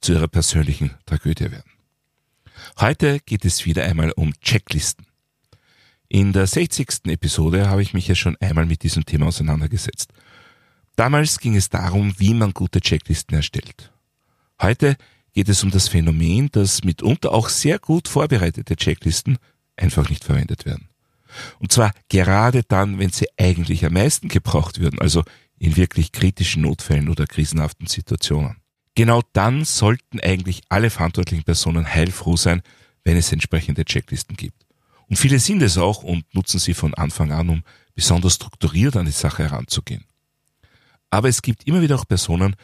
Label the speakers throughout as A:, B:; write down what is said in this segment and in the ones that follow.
A: zu ihrer persönlichen Tragödie werden. Heute geht es wieder einmal um Checklisten. In der 60. Episode habe ich mich ja schon einmal mit diesem Thema auseinandergesetzt. Damals ging es darum, wie man gute Checklisten erstellt. Heute geht es um das Phänomen, dass mitunter auch sehr gut vorbereitete Checklisten einfach nicht verwendet werden. Und zwar gerade dann, wenn sie eigentlich am meisten gebraucht würden, also in wirklich kritischen Notfällen oder krisenhaften Situationen. Genau dann sollten eigentlich alle verantwortlichen Personen heilfroh sein, wenn es entsprechende Checklisten gibt. Und viele sind es auch und nutzen sie von Anfang an, um besonders strukturiert an die Sache heranzugehen. Aber es gibt immer wieder auch Personen,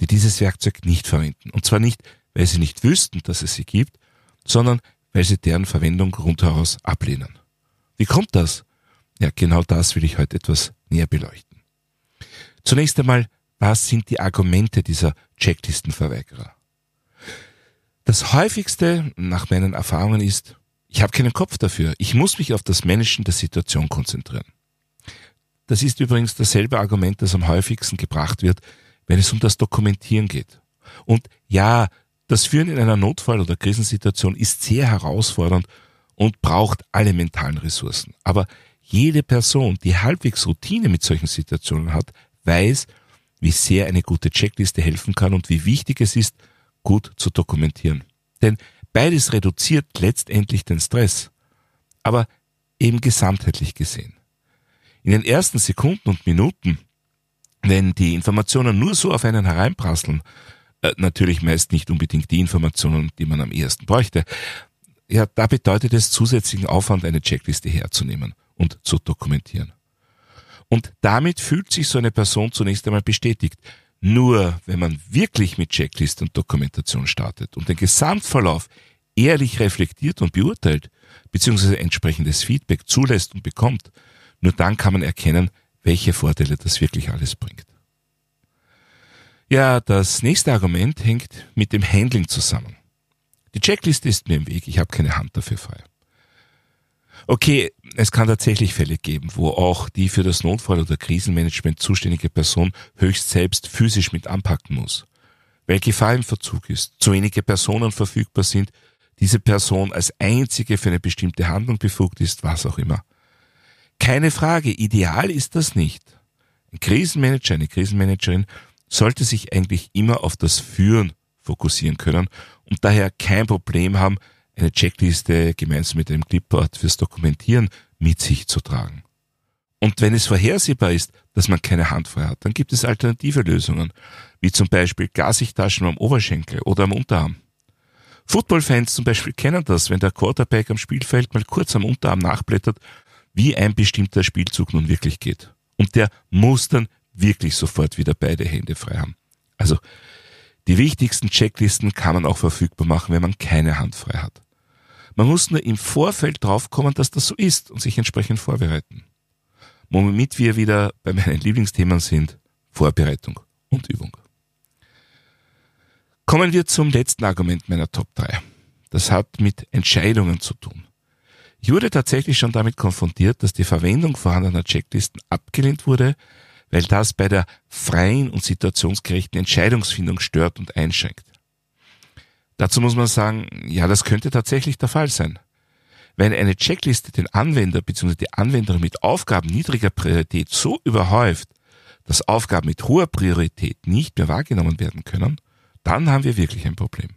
A: die dieses Werkzeug nicht verwenden. Und zwar nicht, weil sie nicht wüssten, dass es sie gibt, sondern weil sie deren Verwendung rundheraus ablehnen. Wie kommt das? Ja, genau das will ich heute etwas näher beleuchten. Zunächst einmal, was sind die Argumente dieser Checklistenverweigerer? Das häufigste nach meinen Erfahrungen ist, ich habe keinen Kopf dafür. Ich muss mich auf das Managen der Situation konzentrieren. Das ist übrigens dasselbe Argument, das am häufigsten gebracht wird, wenn es um das Dokumentieren geht. Und ja, das Führen in einer Notfall- oder Krisensituation ist sehr herausfordernd und braucht alle mentalen Ressourcen. Aber jede Person, die halbwegs Routine mit solchen Situationen hat, weiß, wie sehr eine gute Checkliste helfen kann und wie wichtig es ist, gut zu dokumentieren. Denn beides reduziert letztendlich den Stress, aber eben gesamtheitlich gesehen. In den ersten Sekunden und Minuten, wenn die Informationen nur so auf einen hereinprasseln, äh, natürlich meist nicht unbedingt die Informationen, die man am ehesten bräuchte, ja, da bedeutet es zusätzlichen Aufwand, eine Checkliste herzunehmen und zu dokumentieren. Und damit fühlt sich so eine Person zunächst einmal bestätigt. Nur wenn man wirklich mit Checklist und Dokumentation startet und den Gesamtverlauf ehrlich reflektiert und beurteilt, beziehungsweise entsprechendes Feedback zulässt und bekommt, nur dann kann man erkennen, welche Vorteile das wirklich alles bringt. Ja, das nächste Argument hängt mit dem Handling zusammen. Die Checkliste ist mir im Weg, ich habe keine Hand dafür frei. Okay, es kann tatsächlich Fälle geben, wo auch die für das Notfall- oder Krisenmanagement zuständige Person höchst selbst physisch mit anpacken muss. Weil Gefahr im Verzug ist, zu wenige Personen verfügbar sind, diese Person als einzige für eine bestimmte Handlung befugt ist, was auch immer. Keine Frage, ideal ist das nicht. Ein Krisenmanager, eine Krisenmanagerin sollte sich eigentlich immer auf das Führen fokussieren können und daher kein Problem haben, eine Checkliste gemeinsam mit einem Clipboard fürs Dokumentieren mit sich zu tragen. Und wenn es vorhersehbar ist, dass man keine Hand frei hat, dann gibt es alternative Lösungen, wie zum Beispiel Glasigtaschen am Oberschenkel oder am Unterarm. Footballfans zum Beispiel kennen das, wenn der Quarterback am Spielfeld mal kurz am Unterarm nachblättert, wie ein bestimmter Spielzug nun wirklich geht. Und der muss dann wirklich sofort wieder beide Hände frei haben. Also die wichtigsten Checklisten kann man auch verfügbar machen, wenn man keine Hand frei hat. Man muss nur im Vorfeld draufkommen, dass das so ist und sich entsprechend vorbereiten. Womit wir wieder bei meinen Lieblingsthemen sind, Vorbereitung und Übung. Kommen wir zum letzten Argument meiner Top 3. Das hat mit Entscheidungen zu tun. Ich wurde tatsächlich schon damit konfrontiert, dass die Verwendung vorhandener Checklisten abgelehnt wurde, weil das bei der freien und situationsgerechten Entscheidungsfindung stört und einschränkt. Dazu muss man sagen, ja, das könnte tatsächlich der Fall sein. Wenn eine Checkliste den Anwender bzw. die Anwenderin mit Aufgaben niedriger Priorität so überhäuft, dass Aufgaben mit hoher Priorität nicht mehr wahrgenommen werden können, dann haben wir wirklich ein Problem.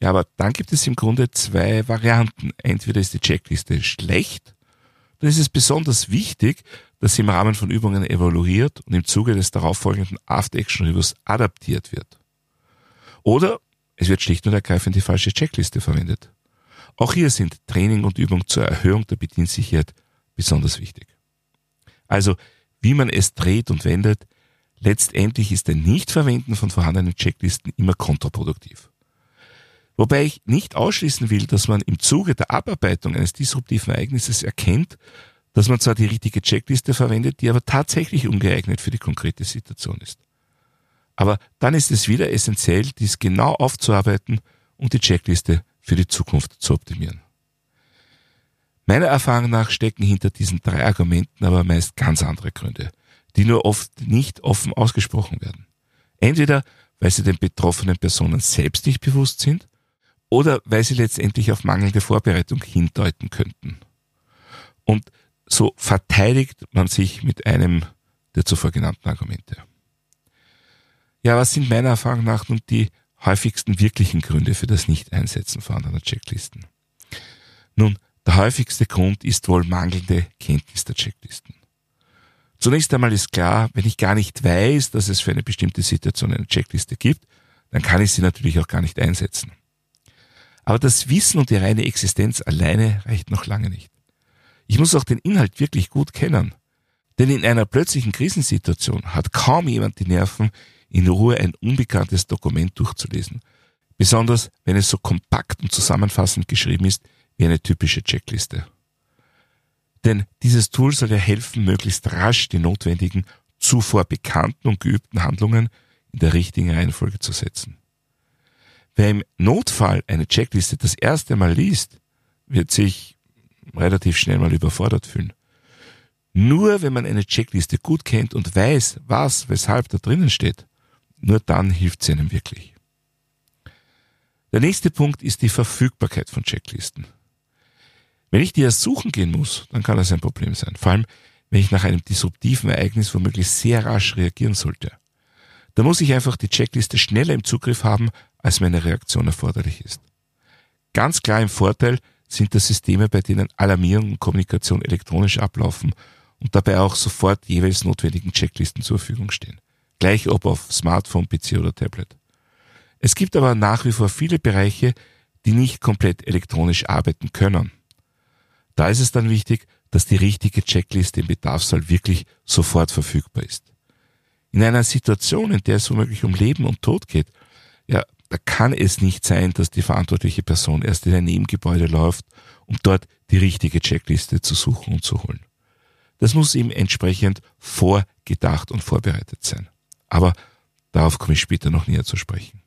A: Ja, aber dann gibt es im Grunde zwei Varianten. Entweder ist die Checkliste schlecht, dann ist es besonders wichtig, dass sie im Rahmen von Übungen evaluiert und im Zuge des darauffolgenden After-Action-Reviews adaptiert wird. Oder es wird schlicht und ergreifend die falsche Checkliste verwendet. Auch hier sind Training und Übung zur Erhöhung der Bediensicherheit besonders wichtig. Also, wie man es dreht und wendet, letztendlich ist ein Nichtverwenden von vorhandenen Checklisten immer kontraproduktiv. Wobei ich nicht ausschließen will, dass man im Zuge der Abarbeitung eines disruptiven Ereignisses erkennt, dass man zwar die richtige Checkliste verwendet, die aber tatsächlich ungeeignet für die konkrete Situation ist. Aber dann ist es wieder essentiell, dies genau aufzuarbeiten und die Checkliste für die Zukunft zu optimieren. Meiner Erfahrung nach stecken hinter diesen drei Argumenten aber meist ganz andere Gründe, die nur oft nicht offen ausgesprochen werden. Entweder weil sie den betroffenen Personen selbst nicht bewusst sind oder weil sie letztendlich auf mangelnde Vorbereitung hindeuten könnten. Und so verteidigt man sich mit einem der zuvor genannten Argumente. Ja, was sind meiner Erfahrung nach nun die häufigsten wirklichen Gründe für das Nicht-Einsetzen vorhandener Checklisten? Nun, der häufigste Grund ist wohl mangelnde Kenntnis der Checklisten. Zunächst einmal ist klar, wenn ich gar nicht weiß, dass es für eine bestimmte Situation eine Checkliste gibt, dann kann ich sie natürlich auch gar nicht einsetzen. Aber das Wissen und die reine Existenz alleine reicht noch lange nicht. Ich muss auch den Inhalt wirklich gut kennen. Denn in einer plötzlichen Krisensituation hat kaum jemand die Nerven, in Ruhe ein unbekanntes Dokument durchzulesen. Besonders wenn es so kompakt und zusammenfassend geschrieben ist wie eine typische Checkliste. Denn dieses Tool soll ja helfen, möglichst rasch die notwendigen, zuvor bekannten und geübten Handlungen in der richtigen Reihenfolge zu setzen. Wer im Notfall eine Checkliste das erste Mal liest, wird sich relativ schnell mal überfordert fühlen. Nur wenn man eine Checkliste gut kennt und weiß, was, weshalb da drinnen steht, nur dann hilft sie einem wirklich. Der nächste Punkt ist die Verfügbarkeit von Checklisten. Wenn ich die erst suchen gehen muss, dann kann das ein Problem sein. Vor allem, wenn ich nach einem disruptiven Ereignis womöglich sehr rasch reagieren sollte. Da muss ich einfach die Checkliste schneller im Zugriff haben, als meine Reaktion erforderlich ist. Ganz klar im Vorteil sind das Systeme, bei denen Alarmierung und Kommunikation elektronisch ablaufen und dabei auch sofort jeweils notwendigen Checklisten zur Verfügung stehen. Gleich ob auf Smartphone, PC oder Tablet. Es gibt aber nach wie vor viele Bereiche, die nicht komplett elektronisch arbeiten können. Da ist es dann wichtig, dass die richtige Checkliste im Bedarfsfall wirklich sofort verfügbar ist. In einer Situation, in der es womöglich um Leben und Tod geht, ja, da kann es nicht sein, dass die verantwortliche Person erst in ein Nebengebäude läuft, um dort die richtige Checkliste zu suchen und zu holen. Das muss ihm entsprechend vorgedacht und vorbereitet sein. Aber darauf komme ich später noch näher zu sprechen.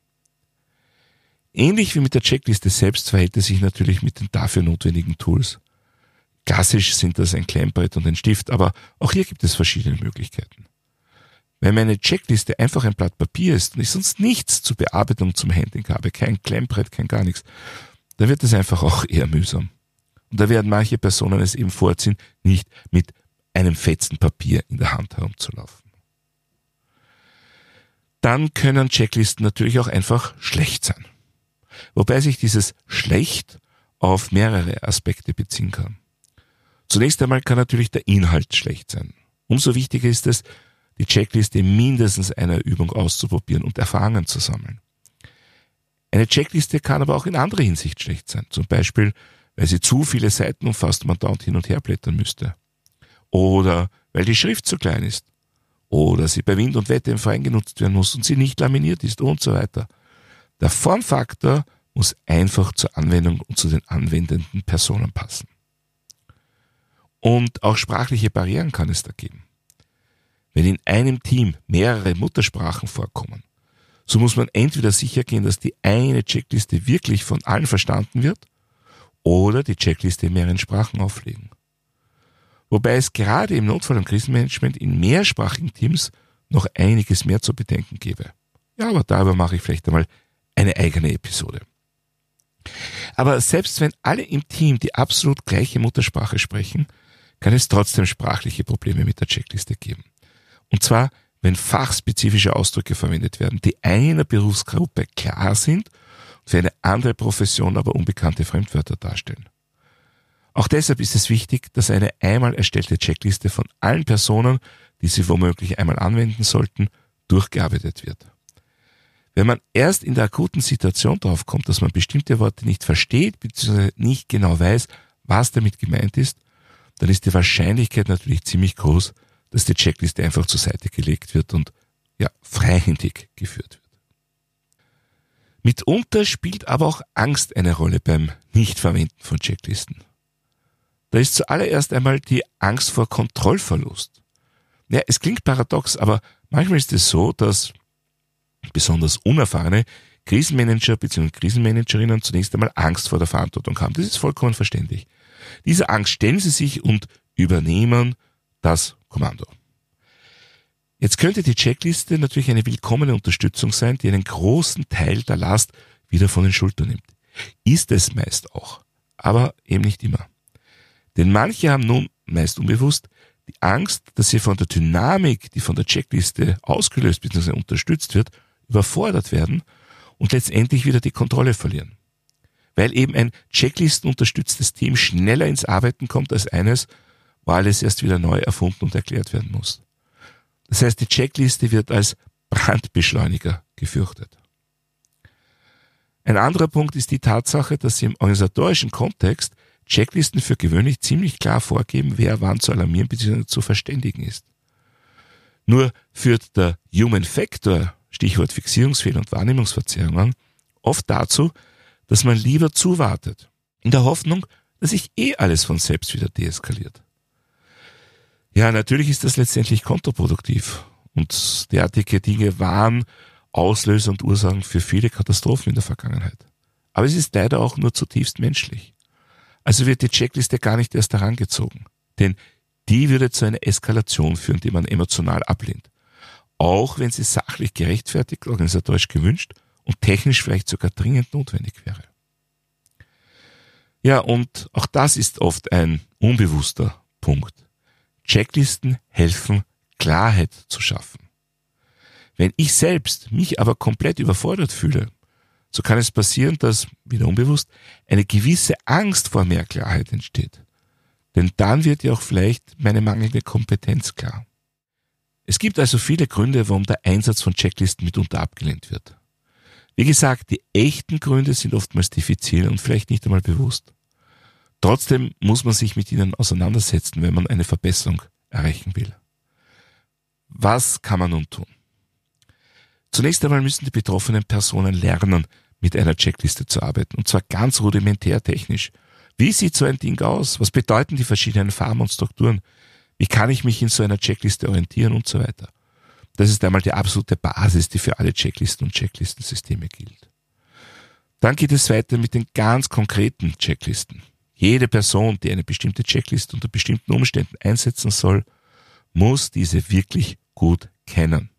A: Ähnlich wie mit der Checkliste selbst verhält es sich natürlich mit den dafür notwendigen Tools. Klassisch sind das ein Klemmbrett und ein Stift, aber auch hier gibt es verschiedene Möglichkeiten. Wenn meine Checkliste einfach ein Blatt Papier ist und ich sonst nichts zur Bearbeitung zum Handling habe, kein Klemmbrett, kein gar nichts, dann wird es einfach auch eher mühsam. Und da werden manche Personen es eben vorziehen, nicht mit einem fetzen Papier in der Hand herumzulaufen. Dann können Checklisten natürlich auch einfach schlecht sein. Wobei sich dieses schlecht auf mehrere Aspekte beziehen kann. Zunächst einmal kann natürlich der Inhalt schlecht sein. Umso wichtiger ist es, die Checkliste mindestens einer Übung auszuprobieren und Erfahrungen zu sammeln. Eine Checkliste kann aber auch in anderer Hinsicht schlecht sein. Zum Beispiel, weil sie zu viele Seiten umfasst und man dort hin und her blättern müsste. Oder weil die Schrift zu klein ist. Oder sie bei Wind und Wetter im Freien genutzt werden muss und sie nicht laminiert ist und so weiter. Der Formfaktor muss einfach zur Anwendung und zu den anwendenden Personen passen. Und auch sprachliche Barrieren kann es da geben. Wenn in einem Team mehrere Muttersprachen vorkommen, so muss man entweder sicher gehen, dass die eine Checkliste wirklich von allen verstanden wird oder die Checkliste in mehreren Sprachen auflegen. Wobei es gerade im Notfall- und Krisenmanagement in mehrsprachigen Teams noch einiges mehr zu bedenken gäbe. Ja, aber darüber mache ich vielleicht einmal eine eigene Episode. Aber selbst wenn alle im Team die absolut gleiche Muttersprache sprechen, kann es trotzdem sprachliche Probleme mit der Checkliste geben. Und zwar, wenn fachspezifische Ausdrücke verwendet werden, die einer Berufsgruppe klar sind für eine andere Profession aber unbekannte Fremdwörter darstellen. Auch deshalb ist es wichtig, dass eine einmal erstellte Checkliste von allen Personen, die sie womöglich einmal anwenden sollten, durchgearbeitet wird. Wenn man erst in der akuten Situation darauf kommt, dass man bestimmte Worte nicht versteht bzw. nicht genau weiß, was damit gemeint ist, dann ist die Wahrscheinlichkeit natürlich ziemlich groß, dass die Checkliste einfach zur Seite gelegt wird und ja, freihändig geführt wird. Mitunter spielt aber auch Angst eine Rolle beim Nichtverwenden von Checklisten. Da ist zuallererst einmal die Angst vor Kontrollverlust. Ja, es klingt paradox, aber manchmal ist es so, dass besonders unerfahrene Krisenmanager bzw. Krisenmanagerinnen zunächst einmal Angst vor der Verantwortung haben. Das ist vollkommen verständlich. Diese Angst stellen sie sich und übernehmen das Kommando. Jetzt könnte die Checkliste natürlich eine willkommene Unterstützung sein, die einen großen Teil der Last wieder von den Schultern nimmt. Ist es meist auch, aber eben nicht immer. Denn manche haben nun, meist unbewusst, die Angst, dass sie von der Dynamik, die von der Checkliste ausgelöst bzw. unterstützt wird, überfordert werden und letztendlich wieder die Kontrolle verlieren. Weil eben ein checklistenunterstütztes Team schneller ins Arbeiten kommt als eines, wo alles erst wieder neu erfunden und erklärt werden muss. Das heißt, die Checkliste wird als Brandbeschleuniger gefürchtet. Ein anderer Punkt ist die Tatsache, dass im organisatorischen Kontext Checklisten für gewöhnlich ziemlich klar vorgeben, wer wann zu alarmieren bzw. zu verständigen ist. Nur führt der Human Factor, Stichwort Fixierungsfehler und Wahrnehmungsverzerrungen, oft dazu, dass man lieber zuwartet, in der Hoffnung, dass sich eh alles von selbst wieder deeskaliert. Ja, natürlich ist das letztendlich kontraproduktiv und derartige Dinge waren Auslöser und Ursachen für viele Katastrophen in der Vergangenheit. Aber es ist leider auch nur zutiefst menschlich. Also wird die Checkliste gar nicht erst herangezogen. Denn die würde zu einer Eskalation führen, die man emotional ablehnt. Auch wenn sie sachlich gerechtfertigt, organisatorisch gewünscht und technisch vielleicht sogar dringend notwendig wäre. Ja, und auch das ist oft ein unbewusster Punkt. Checklisten helfen, Klarheit zu schaffen. Wenn ich selbst mich aber komplett überfordert fühle, so kann es passieren, dass, wieder unbewusst, eine gewisse Angst vor mehr Klarheit entsteht. Denn dann wird ja auch vielleicht meine mangelnde Kompetenz klar. Es gibt also viele Gründe, warum der Einsatz von Checklisten mitunter abgelehnt wird. Wie gesagt, die echten Gründe sind oftmals diffizil und vielleicht nicht einmal bewusst. Trotzdem muss man sich mit ihnen auseinandersetzen, wenn man eine Verbesserung erreichen will. Was kann man nun tun? Zunächst einmal müssen die betroffenen Personen lernen, mit einer Checkliste zu arbeiten. Und zwar ganz rudimentär technisch. Wie sieht so ein Ding aus? Was bedeuten die verschiedenen Farben und Strukturen? Wie kann ich mich in so einer Checkliste orientieren und so weiter? Das ist einmal die absolute Basis, die für alle Checklisten und Checklistensysteme gilt. Dann geht es weiter mit den ganz konkreten Checklisten. Jede Person, die eine bestimmte Checkliste unter bestimmten Umständen einsetzen soll, muss diese wirklich gut kennen.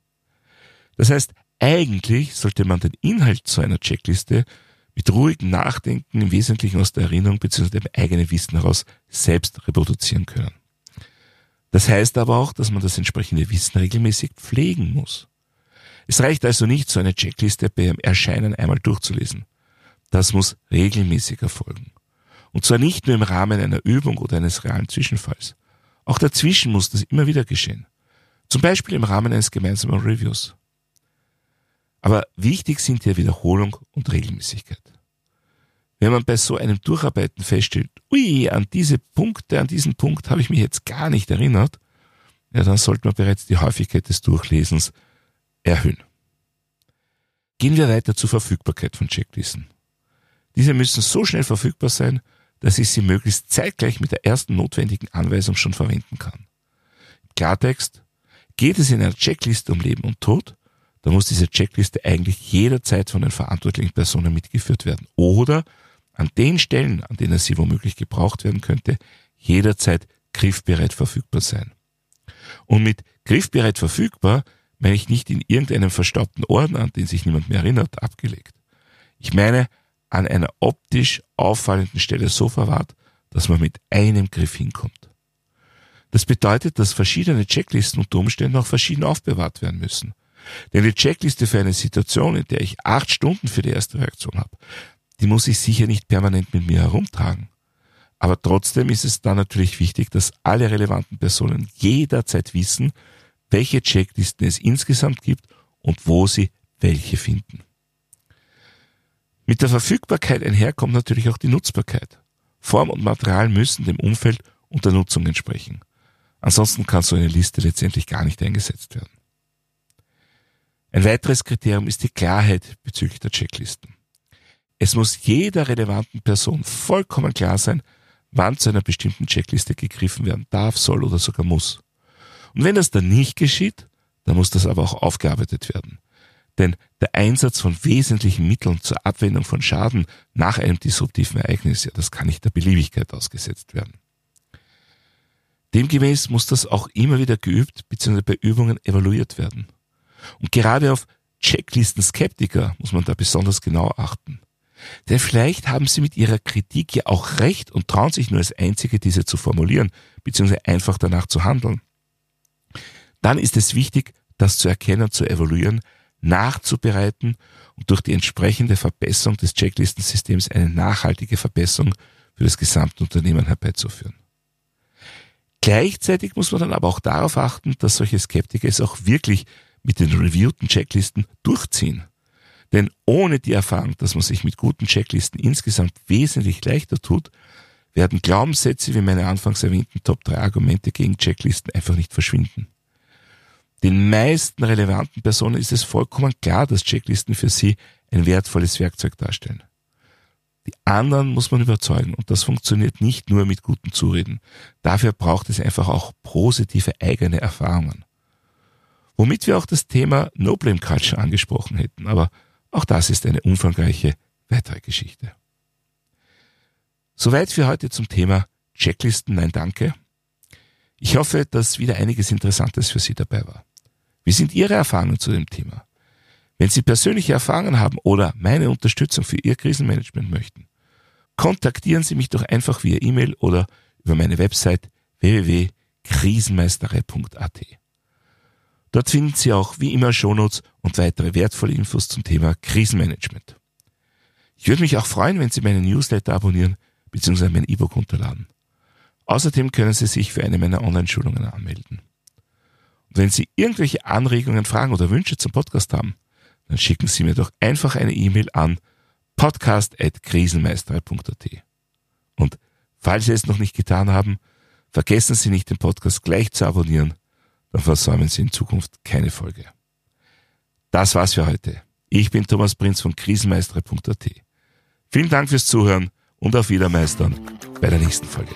A: Das heißt, eigentlich sollte man den Inhalt zu einer Checkliste mit ruhigem Nachdenken im Wesentlichen aus der Erinnerung bzw. dem eigenen Wissen heraus selbst reproduzieren können. Das heißt aber auch, dass man das entsprechende Wissen regelmäßig pflegen muss. Es reicht also nicht, so eine Checkliste beim Erscheinen einmal durchzulesen. Das muss regelmäßig erfolgen. Und zwar nicht nur im Rahmen einer Übung oder eines realen Zwischenfalls. Auch dazwischen muss das immer wieder geschehen. Zum Beispiel im Rahmen eines gemeinsamen Reviews. Aber wichtig sind hier Wiederholung und Regelmäßigkeit. Wenn man bei so einem Durcharbeiten feststellt, ui, an diese Punkte, an diesen Punkt habe ich mich jetzt gar nicht erinnert, ja, dann sollte man bereits die Häufigkeit des Durchlesens erhöhen. Gehen wir weiter zur Verfügbarkeit von Checklisten. Diese müssen so schnell verfügbar sein, dass ich sie möglichst zeitgleich mit der ersten notwendigen Anweisung schon verwenden kann. Klartext, geht es in einer Checkliste um Leben und Tod, dann muss diese Checkliste eigentlich jederzeit von den verantwortlichen Personen mitgeführt werden. Oder an den Stellen, an denen sie womöglich gebraucht werden könnte, jederzeit griffbereit verfügbar sein. Und mit griffbereit verfügbar meine ich nicht in irgendeinem verstaubten Ordner, an den sich niemand mehr erinnert, abgelegt. Ich meine an einer optisch auffallenden Stelle so verwahrt, dass man mit einem Griff hinkommt. Das bedeutet, dass verschiedene Checklisten unter Umständen auch verschieden aufbewahrt werden müssen. Denn die Checkliste für eine Situation, in der ich acht Stunden für die erste Reaktion habe, die muss ich sicher nicht permanent mit mir herumtragen. Aber trotzdem ist es dann natürlich wichtig, dass alle relevanten Personen jederzeit wissen, welche Checklisten es insgesamt gibt und wo sie welche finden. Mit der Verfügbarkeit einherkommt natürlich auch die Nutzbarkeit. Form und Material müssen dem Umfeld und der Nutzung entsprechen. Ansonsten kann so eine Liste letztendlich gar nicht eingesetzt werden. Ein weiteres Kriterium ist die Klarheit bezüglich der Checklisten. Es muss jeder relevanten Person vollkommen klar sein, wann zu einer bestimmten Checkliste gegriffen werden darf, soll oder sogar muss. Und wenn das dann nicht geschieht, dann muss das aber auch aufgearbeitet werden. Denn der Einsatz von wesentlichen Mitteln zur Abwendung von Schaden nach einem disruptiven Ereignis, ja, das kann nicht der Beliebigkeit ausgesetzt werden. Demgemäß muss das auch immer wieder geübt bzw. bei Übungen evaluiert werden. Und gerade auf Checklisten-Skeptiker muss man da besonders genau achten. Denn vielleicht haben sie mit ihrer Kritik ja auch recht und trauen sich nur als Einzige, diese zu formulieren, bzw. einfach danach zu handeln. Dann ist es wichtig, das zu erkennen, zu evaluieren, nachzubereiten und durch die entsprechende Verbesserung des Checklistensystems eine nachhaltige Verbesserung für das gesamte Unternehmen herbeizuführen. Gleichzeitig muss man dann aber auch darauf achten, dass solche Skeptiker es auch wirklich mit den reviewten Checklisten durchziehen. Denn ohne die Erfahrung, dass man sich mit guten Checklisten insgesamt wesentlich leichter tut, werden Glaubenssätze wie meine anfangs erwähnten Top 3 Argumente gegen Checklisten einfach nicht verschwinden. Den meisten relevanten Personen ist es vollkommen klar, dass Checklisten für sie ein wertvolles Werkzeug darstellen. Die anderen muss man überzeugen und das funktioniert nicht nur mit guten Zureden. Dafür braucht es einfach auch positive eigene Erfahrungen. Womit wir auch das Thema No Blame Culture angesprochen hätten, aber auch das ist eine umfangreiche weitere Geschichte. Soweit für heute zum Thema Checklisten, nein danke. Ich hoffe, dass wieder einiges Interessantes für Sie dabei war. Wie sind Ihre Erfahrungen zu dem Thema? Wenn Sie persönliche Erfahrungen haben oder meine Unterstützung für Ihr Krisenmanagement möchten, kontaktieren Sie mich doch einfach via E-Mail oder über meine Website www.krisenmeisterei.at. Dort finden Sie auch wie immer Shownotes und weitere wertvolle Infos zum Thema Krisenmanagement. Ich würde mich auch freuen, wenn Sie meinen Newsletter abonnieren bzw. mein E-Book runterladen. Außerdem können Sie sich für eine meiner Online-Schulungen anmelden. Und wenn Sie irgendwelche Anregungen, Fragen oder Wünsche zum Podcast haben, dann schicken Sie mir doch einfach eine E-Mail an podcast.krisenmeisterei.at. Und falls Sie es noch nicht getan haben, vergessen Sie nicht, den Podcast gleich zu abonnieren, dann versäumen Sie in Zukunft keine Folge. Das war's für heute. Ich bin Thomas Prinz von krisenmeisterei.at. Vielen Dank fürs Zuhören und auf Wiedermeistern bei der nächsten Folge.